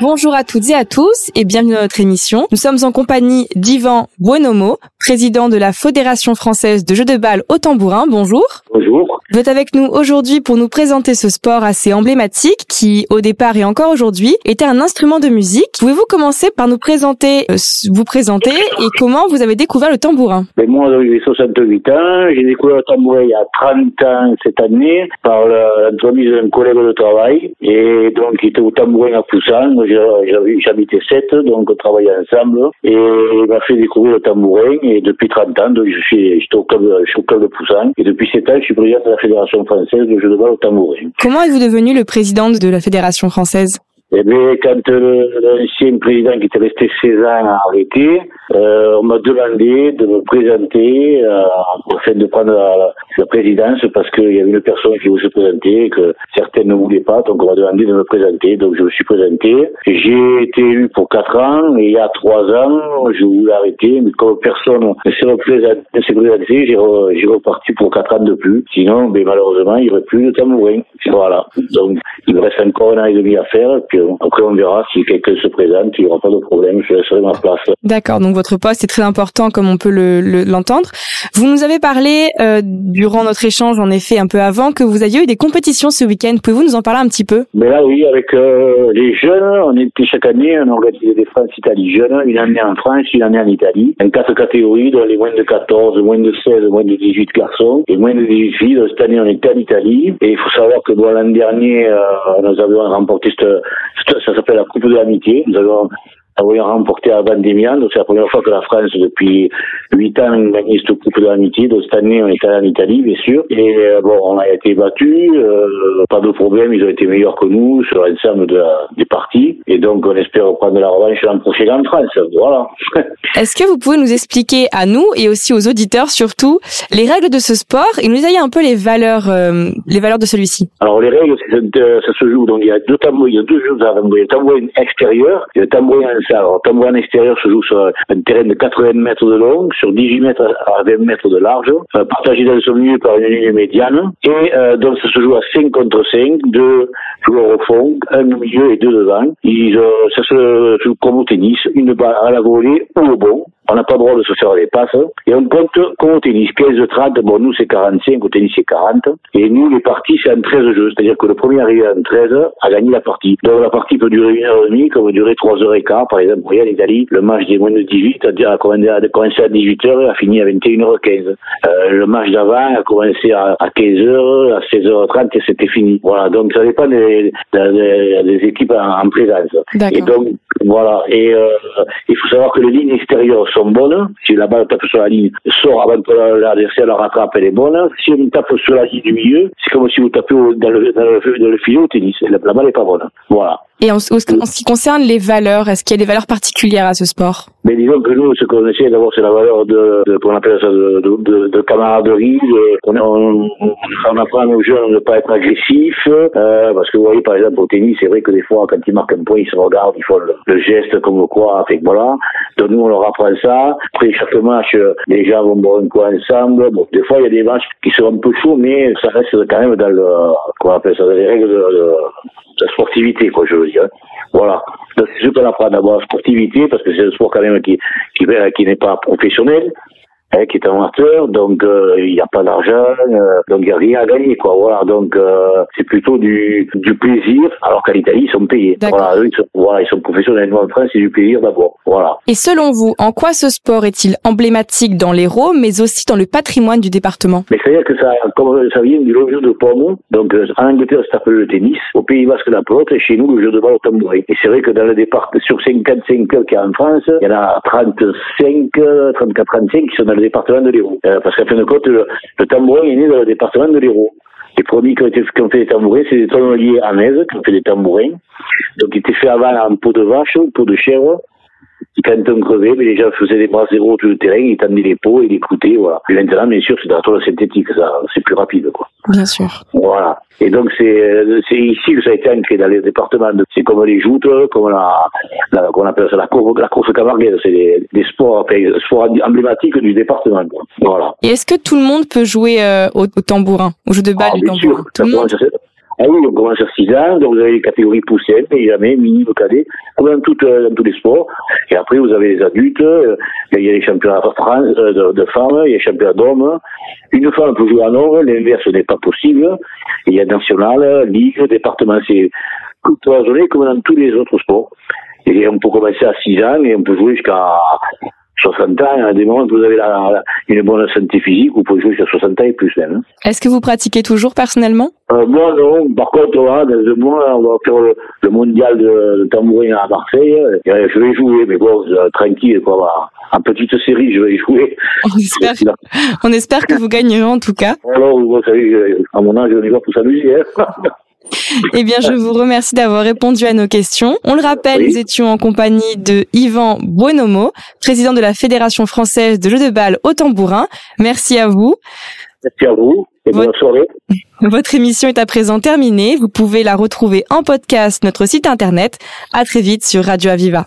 Bonjour à toutes et à tous et bienvenue dans notre émission. Nous sommes en compagnie d'Ivan Buonomo, président de la Fédération française de jeux de balle au tambourin. Bonjour. Bonjour. Vous êtes avec nous aujourd'hui pour nous présenter ce sport assez emblématique qui, au départ et encore aujourd'hui, était un instrument de musique. Pouvez-vous commencer par nous présenter, euh, vous présenter et comment vous avez découvert le tambourin? Ben moi, j'ai 68 ans. J'ai découvert le tambourin il y a 30 ans cette année par l'entremise d'un collègue de travail. Et donc, il était au tambourin à Poussin. J'habitais 7, donc on travaillait ensemble. Et il m'a fait découvrir le tambourin. Et depuis 30 ans, donc, je suis, j'étais au club, je suis au club de Poussin. Et depuis 7 ans, je suis président de la Fédération française de jeux de balle au tambourin. Comment êtes-vous devenu le président de la Fédération française? Eh bien, quand l'ancien président qui était resté 16 ans a arrêté, euh, on m'a demandé de me présenter euh, afin de prendre la, la présidence parce qu'il y avait une personne qui voulait se présenter et que certaines ne voulaient pas, donc on m'a demandé de me présenter. Donc je me suis présenté. J'ai été élu pour 4 ans et il y a 3 ans, je voulais arrêter, mais comme personne ne s'est présenté, j'ai reparti pour 4 ans de plus. Sinon, ben, malheureusement, il n'y aurait plus de tambourin. Voilà. Donc il me reste encore un an et demi à faire. Puis après, on verra si quelqu'un se présente, il n'y aura pas de problème, je laisserai ma place. D'accord, donc votre poste est très important comme on peut l'entendre. Le, vous nous avez parlé euh, durant notre échange, en effet, un peu avant, que vous aviez eu des compétitions ce week-end. Pouvez-vous nous en parler un petit peu? Mais là, oui, avec euh, les jeunes, on était chaque année, on organisait des France-Italie jeunes, une année en France, une année en Italie, en quatre catégories, dans les moins de 14, moins de 16, moins de 18 garçons et moins de 18 filles. Cette année, on était en Italie. Et il faut savoir que l'an dernier, euh, nous avions remporté cette, ça s'appelle la Coupe de l'amitié. Nous avons avons remporté à Vendémian. Donc c'est la première fois que la France, depuis huit ans, gagne cette Coupe de l'amitié. Donc cette année, on est allé en Italie, bien sûr. Et euh, bon, on a été battus. Euh, pas de problème, ils ont été meilleurs que nous sur l'ensemble de des parties. Et donc on espère prendre la revanche l'an prochain en France. Voilà. Est-ce que vous pouvez nous expliquer à nous et aussi aux auditeurs surtout les règles de ce sport et nous ayez un peu les valeurs, euh, les valeurs de celui-ci? Alors les règles, ça se joue. Donc il y a deux tableaux, il y a deux jeux. Il y a le tambourin extérieur et le tambourin alors, tambourin extérieur se joue sur un terrain de 80 mètres de long, sur 18 mètres à 20 mètres de large, euh, partagé dans son milieu par une ligne médiane. Et euh, donc, ça se joue à 5 contre 5, deux joueurs au fond, un au milieu et deux devant. Ils, euh, ça se joue comme au tennis, une balle à la volée ou au bon. On n'a pas le droit de se faire des passes. Et on compte comme au tennis. Pièce de 30, bon, nous c'est 45, au tennis c'est 40. Et nous, les parties, c'est en 13 jeux. C'est-à-dire que le premier arrivé en 13 a gagné la partie. Donc la partie peut durer une heure et demie, comme durer trois heures et quart. Par exemple, en Italie, le match des moins de 18 a commencé à 18h et a fini à 21h15. Euh, le match d'avant a commencé à 15h, à 16h30 et c'était fini. Voilà, donc ça dépend des, des, des équipes en, en présence. Et donc, voilà. Et euh, il faut savoir que les lignes extérieures sont bonnes. Si la balle tape sur la ligne, sort avant que l'adversaire la rattrape, elle est bonne. Si on tape sur la ligne du milieu, c'est comme si vous tapez dans le, dans le, filet au tennis. La, la balle n'est pas bonne. Voilà. Et en, ce qui concerne les valeurs, est-ce qu'il y a des valeurs particulières à ce sport? Mais disons que nous, ce qu'on essaie d'avoir, c'est la valeur de, de qu'on ça, de, de, de camaraderie. on, on, on, apprend aux jeunes de ne pas être agressifs, euh, parce que vous voyez, par exemple, au tennis, c'est vrai que des fois, quand ils marquent un point, ils se regardent, ils font le, geste comme quoi, fait voilà. Donc nous, on leur apprend ça. Après chaque match, les gens vont boire un coup ensemble. Bon, des fois, il y a des matchs qui sont un peu chauds, mais ça reste quand même dans le, comment on appelle ça, les règles de la sportivité, quoi, je veux dire. Voilà. C'est ce qu'on apprend d'abord la sportivité, parce que c'est un sport quand même qui, qui, qui n'est pas professionnel. Hein, qui est amateur, donc euh, il n'y a pas d'argent, euh, donc il n'y a rien à gagner, quoi. Voilà, donc euh, c'est plutôt du, du plaisir, alors qu'en Italie ils sont payés. Voilà, eux, ils sont, voilà, ils sont professionnels. Nous en France, c'est du plaisir d'abord. Voilà. Et selon vous, en quoi ce sport est-il emblématique dans l'Hérault, mais aussi dans le patrimoine du département? Mais c'est-à-dire que ça, comme ça vient du jeu de pomme, donc en Angleterre ça s'appelle le tennis, au Pays Basque la pelote, et chez nous le jeu de balle au tambourin. Et c'est vrai que dans le département, sur 55 clubs qu'il y a en France, il y en a 35, 34, 35 qui sont dans le département de l'Hérault. Euh, parce qu'à fin de compte, le, tambourin est né dans le département de l'Hérault. Les premiers qui ont, été, qui ont fait des tambourins, c'est des tonneliers à Metz qui ont fait des tambourins. Donc, ils étaient faits avant en peau de vache, peau de chèvre. Et quand on crevait, mais les gens faisaient des bras zéro tout le terrain, ils tendaient les peaux et ils écoutaient, voilà. Et maintenant, bien sûr, c'est dans la synthétique, ça, c'est plus rapide, quoi. Bien sûr. Voilà. Et donc c'est c'est ici que ça a été ancré dans les départements. C'est comme les joutes, comme la, la qu'on appelle ça la course, la course camarguaise. C'est des, des sports, enfin, sports emblématiques du département. Voilà. Et est-ce que tout le monde peut jouer euh, au, au tambourin, au jeu de balle Ah, du bien tambourin? sûr. Tout le monde? Ah oui, on commence à 6 ans, donc vous avez les catégories poussées, mais jamais, mini, cadet, comme dans, toutes, euh, dans tous les sports. Et après, vous avez les adultes, euh, il y a les championnats de France, euh, de, de femmes, il y a les championnats d'hommes. Une femme peut jouer en homme, l'inverse n'est pas possible. Il y a national, ligue, département, c'est tout cloisonné comme dans tous les autres sports. Et on peut commencer à 6 ans et on peut jouer jusqu'à 60 ans. À des moments où vous avez la, la- une bonne santé physique, vous pouvez jouer jusqu'à 60 ans et plus même. hein. Est-ce que vous pratiquez toujours personnellement? Euh, moi, non. Par contre, voilà, dans deux mois, on va faire le, le mondial de, de tambourin à Marseille. Et, euh, je vais jouer, mais bon, euh, tranquille, quoi. En petite série, je vais y jouer. On espère, on espère que vous gagnerez en tout cas. Alors, vous savez, à mon âge, on y va pour s'amuser. Hein. Eh bien, je vous remercie d'avoir répondu à nos questions. On le rappelle, Oui. nous étions en compagnie de Yvan Buonomo, président de la Fédération française de jeux de balle au tambourin. Merci à vous. Merci à vous. Et bonne Votre- soirée. Votre émission est à présent terminée. Vous pouvez la retrouver en podcast notre site internet. À très vite sur Radio Aviva.